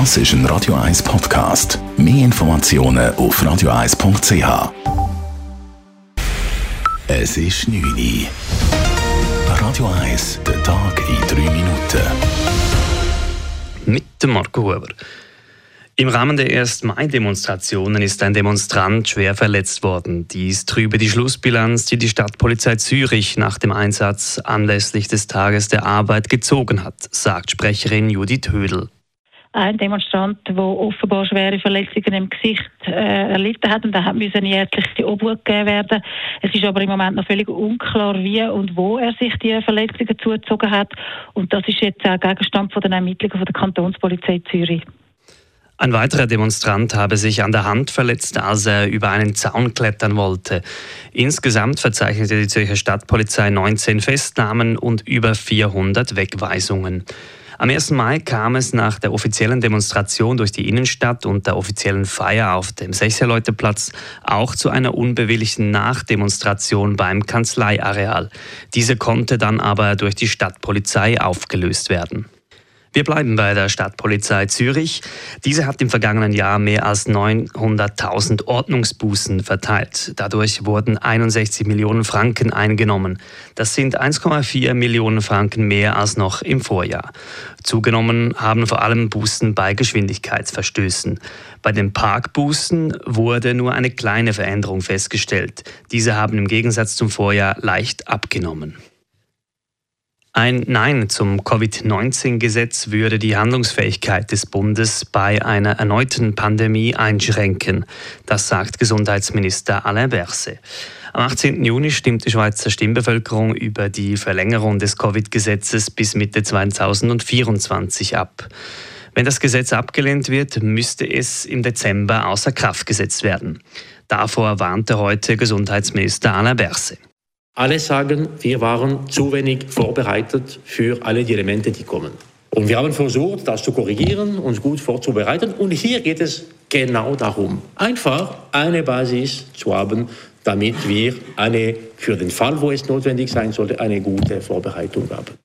Das ist ein Radio 1 Podcast. Mehr Informationen auf radio1.ch. Es ist 9 Uhr. Radio 1, der Tag in 3 Minuten. Mit dem Marco Huber. Im Rahmen der 1. Mai-Demonstrationen ist ein Demonstrant schwer verletzt worden. Dies trübe die Schlussbilanz, die die Stadtpolizei Zürich nach dem Einsatz anlässlich des Tages der Arbeit gezogen hat, sagt Sprecherin Judith Hödel ein Demonstrant, der offenbar schwere Verletzungen im Gesicht äh, erlitten hat und da hat müssen ärztliche Obhut gegeben werden. Es ist aber im Moment noch völlig unklar, wie und wo er sich die Verletzungen zugezogen hat und das ist jetzt auch Gegenstand von den Ermittlungen von der Kantonspolizei Zürich. Ein weiterer Demonstrant habe sich an der Hand verletzt, als er über einen Zaun klettern wollte. Insgesamt verzeichnete die Zürcher Stadtpolizei 19 Festnahmen und über 400 Wegweisungen. Am 1. Mai kam es nach der offiziellen Demonstration durch die Innenstadt und der offiziellen Feier auf dem Sechserleuteplatz auch zu einer unbewilligten Nachdemonstration beim Kanzleiareal. Diese konnte dann aber durch die Stadtpolizei aufgelöst werden. Wir bleiben bei der Stadtpolizei Zürich. Diese hat im vergangenen Jahr mehr als 900.000 Ordnungsbußen verteilt. Dadurch wurden 61 Millionen Franken eingenommen. Das sind 1,4 Millionen Franken mehr als noch im Vorjahr. Zugenommen haben vor allem Bußen bei Geschwindigkeitsverstößen. Bei den Parkbußen wurde nur eine kleine Veränderung festgestellt. Diese haben im Gegensatz zum Vorjahr leicht abgenommen. Ein Nein zum Covid-19-Gesetz würde die Handlungsfähigkeit des Bundes bei einer erneuten Pandemie einschränken. Das sagt Gesundheitsminister Alain Berset. Am 18. Juni stimmt die Schweizer Stimmbevölkerung über die Verlängerung des Covid-Gesetzes bis Mitte 2024 ab. Wenn das Gesetz abgelehnt wird, müsste es im Dezember außer Kraft gesetzt werden. Davor warnte heute Gesundheitsminister Alain Berset. Alle sagen, wir waren zu wenig vorbereitet für alle die Elemente, die kommen. Und wir haben versucht, das zu korrigieren, uns gut vorzubereiten. Und hier geht es genau darum, einfach eine Basis zu haben, damit wir eine, für den Fall, wo es notwendig sein sollte, eine gute Vorbereitung haben.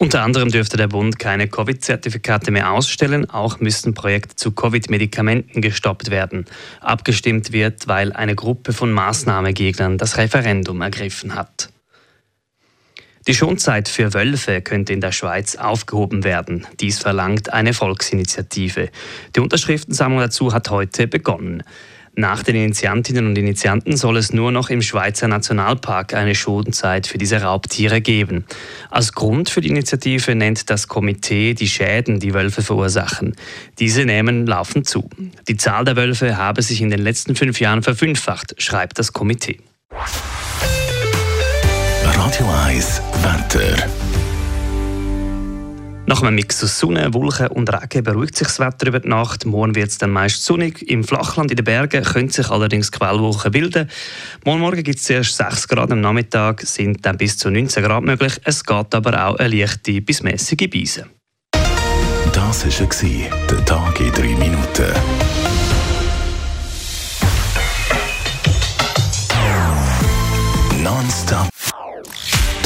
Unter anderem dürfte der Bund keine Covid-Zertifikate mehr ausstellen, auch müssten Projekte zu Covid-Medikamenten gestoppt werden. Abgestimmt wird, weil eine Gruppe von Maßnahmegegnern das Referendum ergriffen hat. Die Schonzeit für Wölfe könnte in der Schweiz aufgehoben werden. Dies verlangt eine Volksinitiative. Die Unterschriftensammlung dazu hat heute begonnen. Nach den Initiantinnen und Initianten soll es nur noch im Schweizer Nationalpark eine Schonzeit für diese Raubtiere geben. Als Grund für die Initiative nennt das Komitee die Schäden, die Wölfe verursachen. Diese nehmen laufend zu. Die Zahl der Wölfe habe sich in den letzten fünf Jahren verfünffacht, schreibt das Komitee. Radio 1 Wetter. Nach einem Mix aus Sonne, Wolken und Regen beruhigt sich das Wetter über die Nacht. Morgen wird es dann meist sonnig. Im Flachland in den Bergen können sich allerdings Quellwolken bilden. Morgen Morgen gibt es zuerst 6 Grad, am Nachmittag sind dann bis zu 19 Grad möglich. Es geht aber auch eine leichte bis mäßige Beise. Das war der Tag in 3 Minuten.